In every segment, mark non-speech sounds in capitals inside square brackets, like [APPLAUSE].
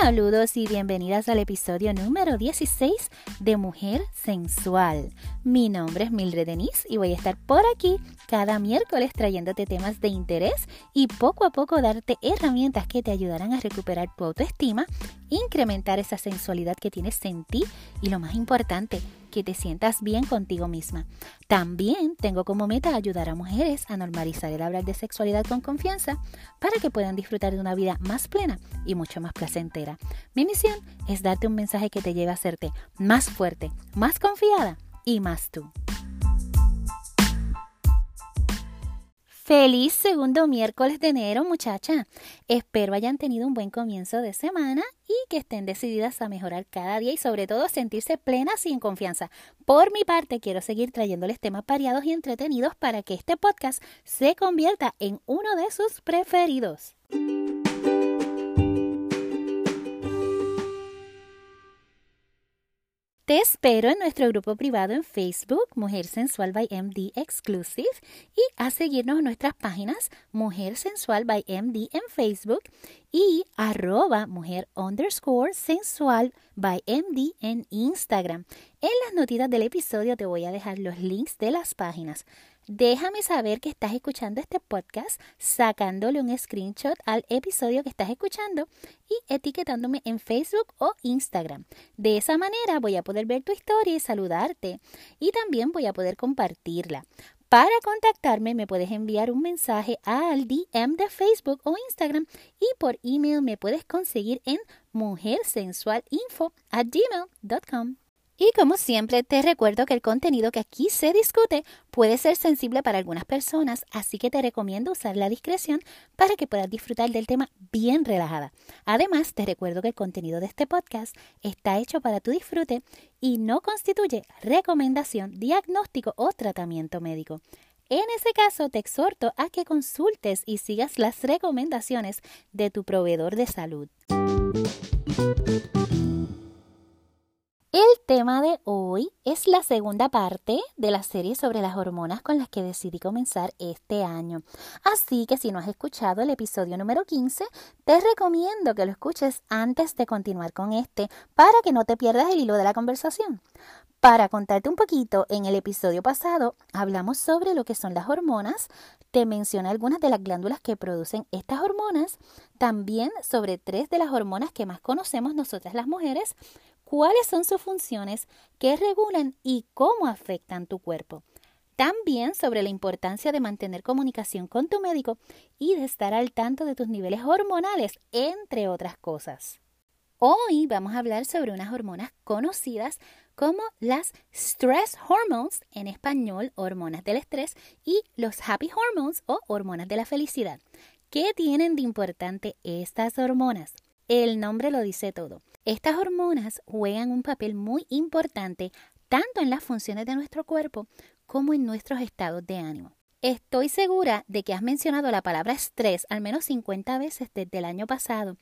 Saludos y bienvenidas al episodio número 16 de Mujer Sensual. Mi nombre es Mildred Denise y voy a estar por aquí cada miércoles trayéndote temas de interés y poco a poco darte herramientas que te ayudarán a recuperar tu autoestima, incrementar esa sensualidad que tienes en ti y lo más importante, que te sientas bien contigo misma. También tengo como meta ayudar a mujeres a normalizar el hablar de sexualidad con confianza para que puedan disfrutar de una vida más plena y mucho más placentera. Mi misión es darte un mensaje que te lleve a hacerte más fuerte, más confiada y más tú. Feliz segundo miércoles de enero, muchacha. Espero hayan tenido un buen comienzo de semana y que estén decididas a mejorar cada día y sobre todo sentirse plenas y en confianza. Por mi parte, quiero seguir trayéndoles temas variados y entretenidos para que este podcast se convierta en uno de sus preferidos. Te espero en nuestro grupo privado en Facebook, Mujer Sensual by MD Exclusive, y a seguirnos en nuestras páginas Mujer Sensual by MD en Facebook y arroba mujer underscore sensual by MD en Instagram. En las notitas del episodio te voy a dejar los links de las páginas. Déjame saber que estás escuchando este podcast sacándole un screenshot al episodio que estás escuchando y etiquetándome en Facebook o Instagram. De esa manera voy a poder ver tu historia y saludarte y también voy a poder compartirla. Para contactarme me puedes enviar un mensaje al DM de Facebook o Instagram y por email me puedes conseguir en mujersensualinfo@gmail.com. Y como siempre, te recuerdo que el contenido que aquí se discute puede ser sensible para algunas personas, así que te recomiendo usar la discreción para que puedas disfrutar del tema bien relajada. Además, te recuerdo que el contenido de este podcast está hecho para tu disfrute y no constituye recomendación, diagnóstico o tratamiento médico. En ese caso, te exhorto a que consultes y sigas las recomendaciones de tu proveedor de salud. El tema de hoy es la segunda parte de la serie sobre las hormonas con las que decidí comenzar este año. Así que si no has escuchado el episodio número 15, te recomiendo que lo escuches antes de continuar con este para que no te pierdas el hilo de la conversación. Para contarte un poquito, en el episodio pasado hablamos sobre lo que son las hormonas, te mencioné algunas de las glándulas que producen estas hormonas, también sobre tres de las hormonas que más conocemos nosotras las mujeres, cuáles son sus funciones, qué regulan y cómo afectan tu cuerpo. También sobre la importancia de mantener comunicación con tu médico y de estar al tanto de tus niveles hormonales, entre otras cosas. Hoy vamos a hablar sobre unas hormonas conocidas como las stress hormones, en español hormonas del estrés, y los happy hormones o hormonas de la felicidad. ¿Qué tienen de importante estas hormonas? El nombre lo dice todo. Estas hormonas juegan un papel muy importante tanto en las funciones de nuestro cuerpo como en nuestros estados de ánimo. Estoy segura de que has mencionado la palabra estrés al menos 50 veces desde el año pasado,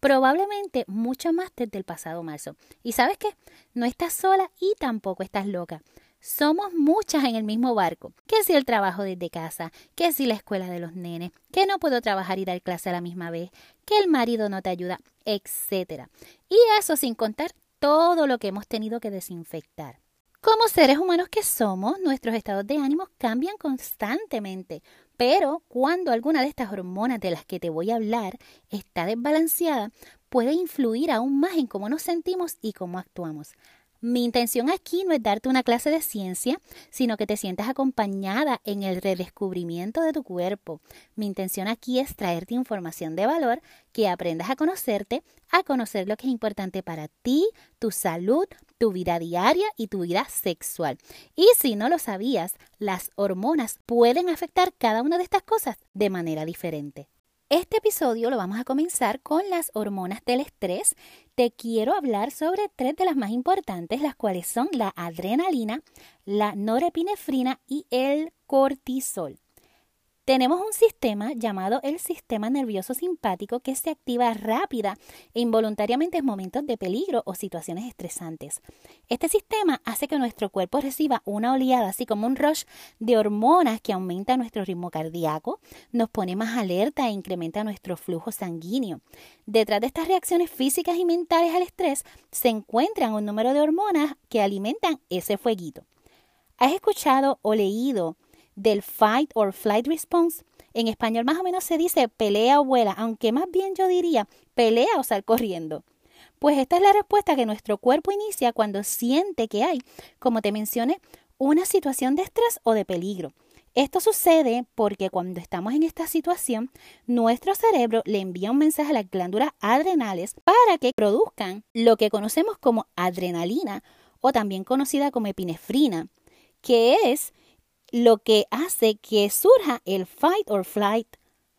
probablemente mucho más desde el pasado marzo. ¿Y sabes qué? No estás sola y tampoco estás loca. Somos muchas en el mismo barco. Que si el trabajo desde casa, que si la escuela de los nenes, que no puedo trabajar y dar clase a la misma vez, que el marido no te ayuda, etc. Y eso sin contar todo lo que hemos tenido que desinfectar. Como seres humanos que somos, nuestros estados de ánimo cambian constantemente, pero cuando alguna de estas hormonas de las que te voy a hablar está desbalanceada, puede influir aún más en cómo nos sentimos y cómo actuamos. Mi intención aquí no es darte una clase de ciencia, sino que te sientas acompañada en el redescubrimiento de tu cuerpo. Mi intención aquí es traerte información de valor, que aprendas a conocerte, a conocer lo que es importante para ti, tu salud, tu vida diaria y tu vida sexual. Y si no lo sabías, las hormonas pueden afectar cada una de estas cosas de manera diferente. Este episodio lo vamos a comenzar con las hormonas del estrés. Te quiero hablar sobre tres de las más importantes, las cuales son la adrenalina, la norepinefrina y el cortisol. Tenemos un sistema llamado el sistema nervioso simpático que se activa rápida e involuntariamente en momentos de peligro o situaciones estresantes. Este sistema hace que nuestro cuerpo reciba una oleada, así como un rush de hormonas que aumenta nuestro ritmo cardíaco, nos pone más alerta e incrementa nuestro flujo sanguíneo. Detrás de estas reacciones físicas y mentales al estrés se encuentran un número de hormonas que alimentan ese fueguito. ¿Has escuchado o leído del fight or flight response. En español más o menos se dice pelea o vuela, aunque más bien yo diría pelea o sal corriendo. Pues esta es la respuesta que nuestro cuerpo inicia cuando siente que hay, como te mencioné, una situación de estrés o de peligro. Esto sucede porque cuando estamos en esta situación, nuestro cerebro le envía un mensaje a las glándulas adrenales para que produzcan lo que conocemos como adrenalina o también conocida como epinefrina, que es lo que hace que surja el fight or flight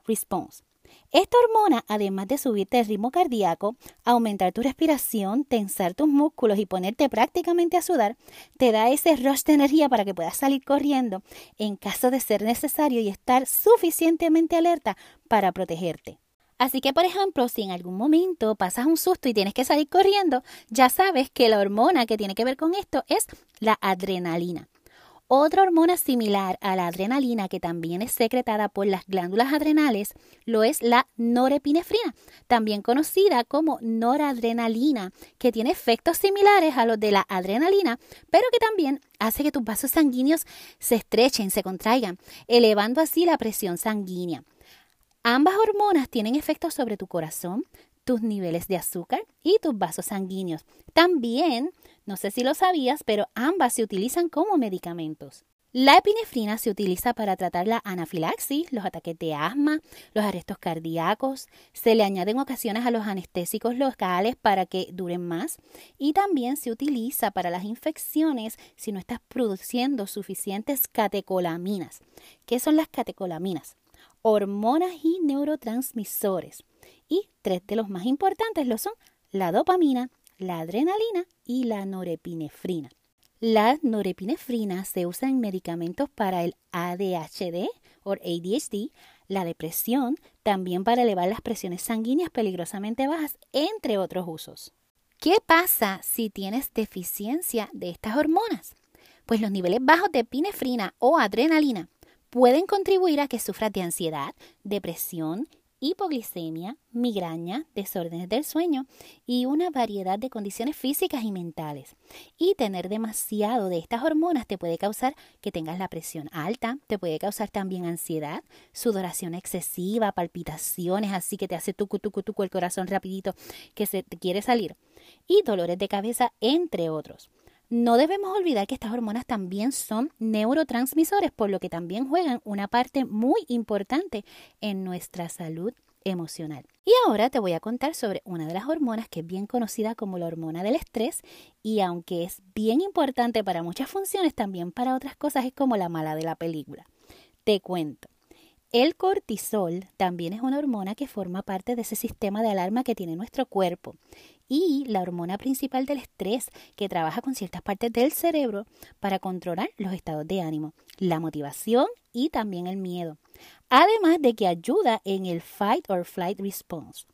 response. Esta hormona, además de subirte el ritmo cardíaco, aumentar tu respiración, tensar tus músculos y ponerte prácticamente a sudar, te da ese rush de energía para que puedas salir corriendo en caso de ser necesario y estar suficientemente alerta para protegerte. Así que, por ejemplo, si en algún momento pasas un susto y tienes que salir corriendo, ya sabes que la hormona que tiene que ver con esto es la adrenalina. Otra hormona similar a la adrenalina que también es secretada por las glándulas adrenales lo es la norepinefrina, también conocida como noradrenalina, que tiene efectos similares a los de la adrenalina, pero que también hace que tus vasos sanguíneos se estrechen, se contraigan, elevando así la presión sanguínea. Ambas hormonas tienen efectos sobre tu corazón, tus niveles de azúcar y tus vasos sanguíneos. También no sé si lo sabías, pero ambas se utilizan como medicamentos. La epinefrina se utiliza para tratar la anafilaxis, los ataques de asma, los arrestos cardíacos. Se le añade en ocasiones a los anestésicos locales para que duren más. Y también se utiliza para las infecciones si no estás produciendo suficientes catecolaminas. ¿Qué son las catecolaminas? Hormonas y neurotransmisores. Y tres de los más importantes lo son la dopamina, la adrenalina y la norepinefrina. La norepinefrina se usa en medicamentos para el ADHD o ADHD, la depresión, también para elevar las presiones sanguíneas peligrosamente bajas, entre otros usos. ¿Qué pasa si tienes deficiencia de estas hormonas? Pues los niveles bajos de epinefrina o adrenalina pueden contribuir a que sufras de ansiedad, depresión, hipoglicemia, migraña, desórdenes del sueño y una variedad de condiciones físicas y mentales. Y tener demasiado de estas hormonas te puede causar que tengas la presión alta, te puede causar también ansiedad, sudoración excesiva, palpitaciones, así que te hace tucu tucu tucu el corazón rapidito que se te quiere salir y dolores de cabeza entre otros. No debemos olvidar que estas hormonas también son neurotransmisores, por lo que también juegan una parte muy importante en nuestra salud emocional. Y ahora te voy a contar sobre una de las hormonas que es bien conocida como la hormona del estrés y aunque es bien importante para muchas funciones, también para otras cosas es como la mala de la película. Te cuento. El cortisol también es una hormona que forma parte de ese sistema de alarma que tiene nuestro cuerpo y la hormona principal del estrés que trabaja con ciertas partes del cerebro para controlar los estados de ánimo, la motivación y también el miedo. Además de que ayuda en el fight or flight response.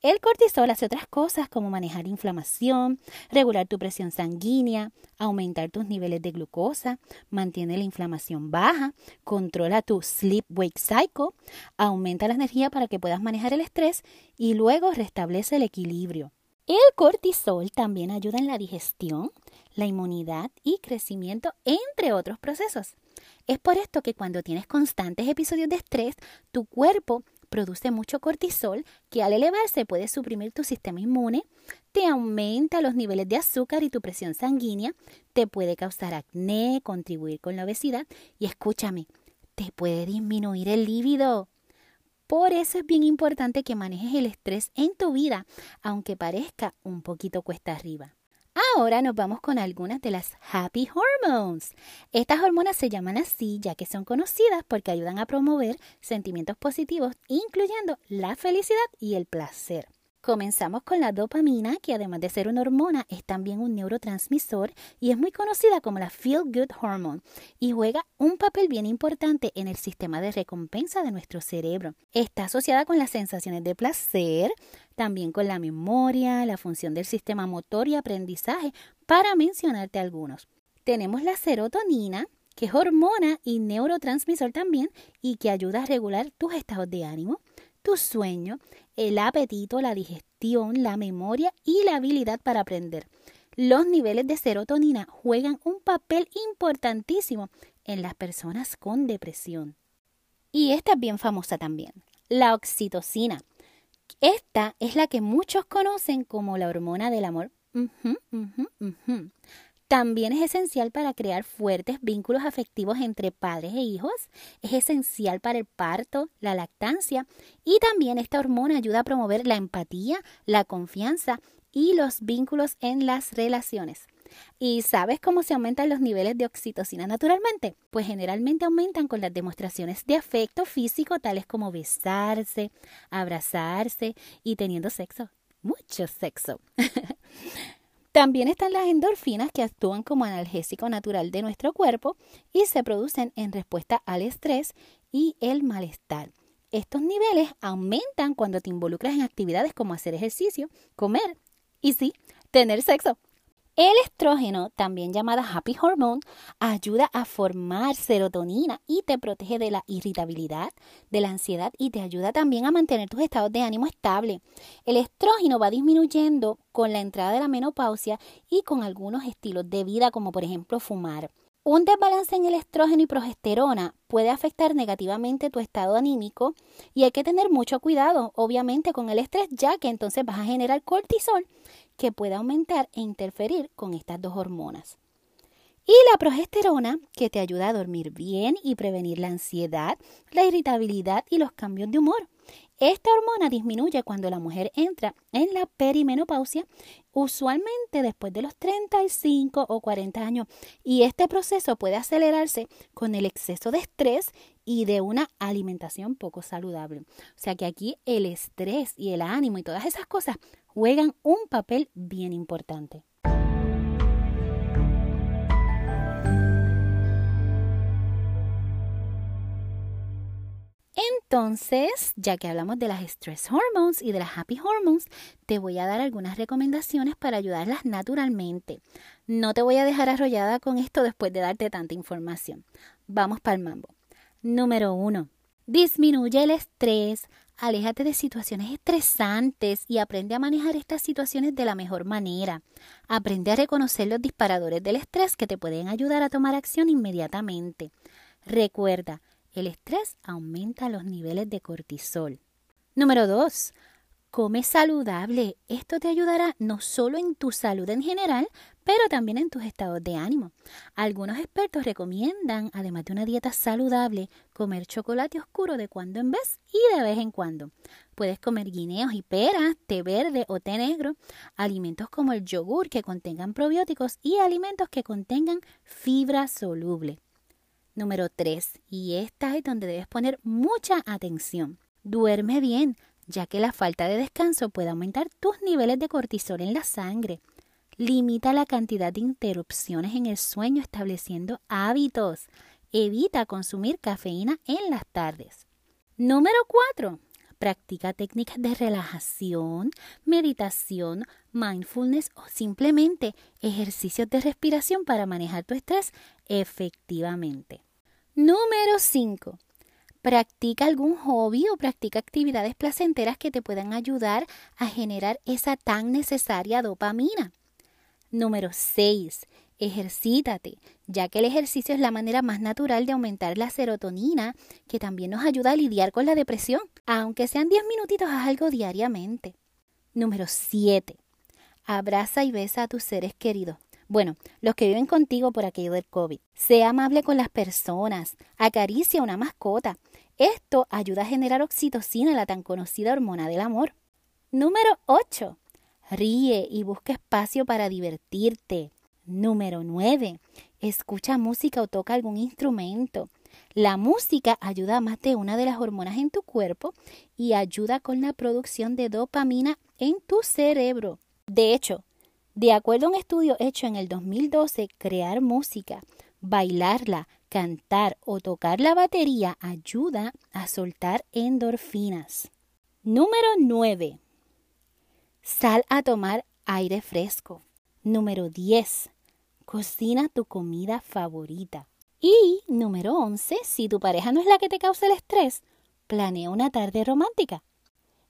El cortisol hace otras cosas como manejar inflamación, regular tu presión sanguínea, aumentar tus niveles de glucosa, mantiene la inflamación baja, controla tu sleep-wake cycle, aumenta la energía para que puedas manejar el estrés y luego restablece el equilibrio. El cortisol también ayuda en la digestión, la inmunidad y crecimiento, entre otros procesos. Es por esto que cuando tienes constantes episodios de estrés, tu cuerpo produce mucho cortisol que al elevarse puede suprimir tu sistema inmune, te aumenta los niveles de azúcar y tu presión sanguínea, te puede causar acné, contribuir con la obesidad y escúchame, te puede disminuir el líbido. Por eso es bien importante que manejes el estrés en tu vida, aunque parezca un poquito cuesta arriba. Ahora nos vamos con algunas de las happy hormones. Estas hormonas se llaman así ya que son conocidas porque ayudan a promover sentimientos positivos, incluyendo la felicidad y el placer. Comenzamos con la dopamina, que además de ser una hormona, es también un neurotransmisor y es muy conocida como la Feel Good Hormone y juega un papel bien importante en el sistema de recompensa de nuestro cerebro. Está asociada con las sensaciones de placer, también con la memoria, la función del sistema motor y aprendizaje, para mencionarte algunos. Tenemos la serotonina, que es hormona y neurotransmisor también y que ayuda a regular tus estados de ánimo, tu sueño, el apetito, la digestión, la memoria y la habilidad para aprender. Los niveles de serotonina juegan un papel importantísimo en las personas con depresión. Y esta es bien famosa también, la oxitocina. Esta es la que muchos conocen como la hormona del amor. También es esencial para crear fuertes vínculos afectivos entre padres e hijos. Es esencial para el parto, la lactancia y también esta hormona ayuda a promover la empatía, la confianza y los vínculos en las relaciones. ¿Y sabes cómo se aumentan los niveles de oxitocina naturalmente? Pues generalmente aumentan con las demostraciones de afecto físico tales como besarse, abrazarse y teniendo sexo. Mucho sexo. [LAUGHS] También están las endorfinas que actúan como analgésico natural de nuestro cuerpo y se producen en respuesta al estrés y el malestar. Estos niveles aumentan cuando te involucras en actividades como hacer ejercicio, comer y sí, tener sexo. El estrógeno, también llamada happy hormone, ayuda a formar serotonina y te protege de la irritabilidad, de la ansiedad y te ayuda también a mantener tus estados de ánimo estable. El estrógeno va disminuyendo con la entrada de la menopausia y con algunos estilos de vida como por ejemplo fumar. Un desbalance en el estrógeno y progesterona puede afectar negativamente tu estado anímico y hay que tener mucho cuidado, obviamente, con el estrés, ya que entonces vas a generar cortisol que puede aumentar e interferir con estas dos hormonas. Y la progesterona, que te ayuda a dormir bien y prevenir la ansiedad, la irritabilidad y los cambios de humor. Esta hormona disminuye cuando la mujer entra en la perimenopausia, usualmente después de los 35 o 40 años, y este proceso puede acelerarse con el exceso de estrés y de una alimentación poco saludable. O sea que aquí el estrés y el ánimo y todas esas cosas juegan un papel bien importante. Entonces, ya que hablamos de las stress hormones y de las happy hormones, te voy a dar algunas recomendaciones para ayudarlas naturalmente. No te voy a dejar arrollada con esto después de darte tanta información. Vamos para el mambo. Número 1. Disminuye el estrés, aléjate de situaciones estresantes y aprende a manejar estas situaciones de la mejor manera. Aprende a reconocer los disparadores del estrés que te pueden ayudar a tomar acción inmediatamente. Recuerda, el estrés aumenta los niveles de cortisol. Número 2. Come saludable. Esto te ayudará no solo en tu salud en general, pero también en tus estados de ánimo. Algunos expertos recomiendan, además de una dieta saludable, comer chocolate oscuro de cuando en vez y de vez en cuando. Puedes comer guineos y peras, té verde o té negro, alimentos como el yogur que contengan probióticos y alimentos que contengan fibra soluble. Número 3. Y esta es donde debes poner mucha atención. Duerme bien, ya que la falta de descanso puede aumentar tus niveles de cortisol en la sangre. Limita la cantidad de interrupciones en el sueño estableciendo hábitos. Evita consumir cafeína en las tardes. Número 4. Practica técnicas de relajación, meditación, mindfulness o simplemente ejercicios de respiración para manejar tu estrés efectivamente. Número 5. Practica algún hobby o practica actividades placenteras que te puedan ayudar a generar esa tan necesaria dopamina. Número 6. Ejercítate, ya que el ejercicio es la manera más natural de aumentar la serotonina, que también nos ayuda a lidiar con la depresión. Aunque sean 10 minutitos, haz algo diariamente. Número 7. Abraza y besa a tus seres queridos. Bueno, los que viven contigo por aquello del COVID. Sea amable con las personas. Acaricia una mascota. Esto ayuda a generar oxitocina, la tan conocida hormona del amor. Número 8. Ríe y busca espacio para divertirte. Número 9. Escucha música o toca algún instrumento. La música ayuda a más de una de las hormonas en tu cuerpo y ayuda con la producción de dopamina en tu cerebro. De hecho, de acuerdo a un estudio hecho en el 2012, crear música, bailarla, cantar o tocar la batería ayuda a soltar endorfinas. Número 9. Sal a tomar aire fresco. Número 10. Cocina tu comida favorita. Y número 11. Si tu pareja no es la que te causa el estrés, planea una tarde romántica.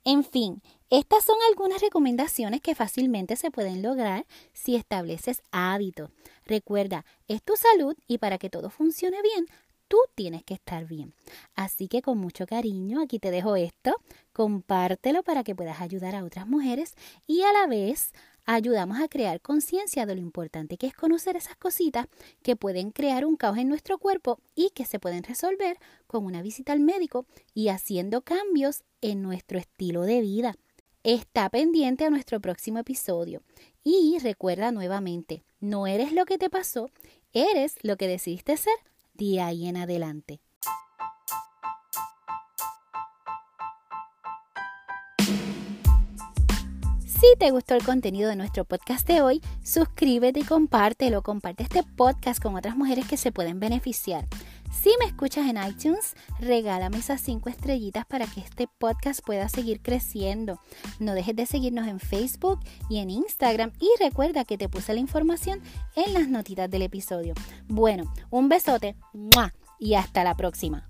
En fin, estas son algunas recomendaciones que fácilmente se pueden lograr si estableces hábitos. Recuerda, es tu salud y para que todo funcione bien, tú tienes que estar bien. Así que con mucho cariño, aquí te dejo esto, compártelo para que puedas ayudar a otras mujeres y a la vez ayudamos a crear conciencia de lo importante que es conocer esas cositas que pueden crear un caos en nuestro cuerpo y que se pueden resolver con una visita al médico y haciendo cambios en nuestro estilo de vida. Está pendiente a nuestro próximo episodio y recuerda nuevamente, no eres lo que te pasó, eres lo que decidiste ser de ahí en adelante. Si te gustó el contenido de nuestro podcast de hoy, suscríbete y compártelo. Comparte este podcast con otras mujeres que se pueden beneficiar. Si me escuchas en iTunes, regálame esas cinco estrellitas para que este podcast pueda seguir creciendo. No dejes de seguirnos en Facebook y en Instagram y recuerda que te puse la información en las notitas del episodio. Bueno, un besote y hasta la próxima.